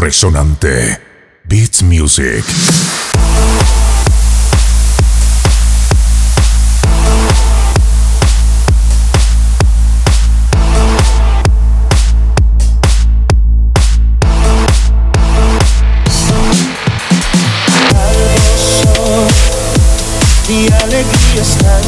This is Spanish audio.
Resonante. Beats Music. Algo sol, y alegría está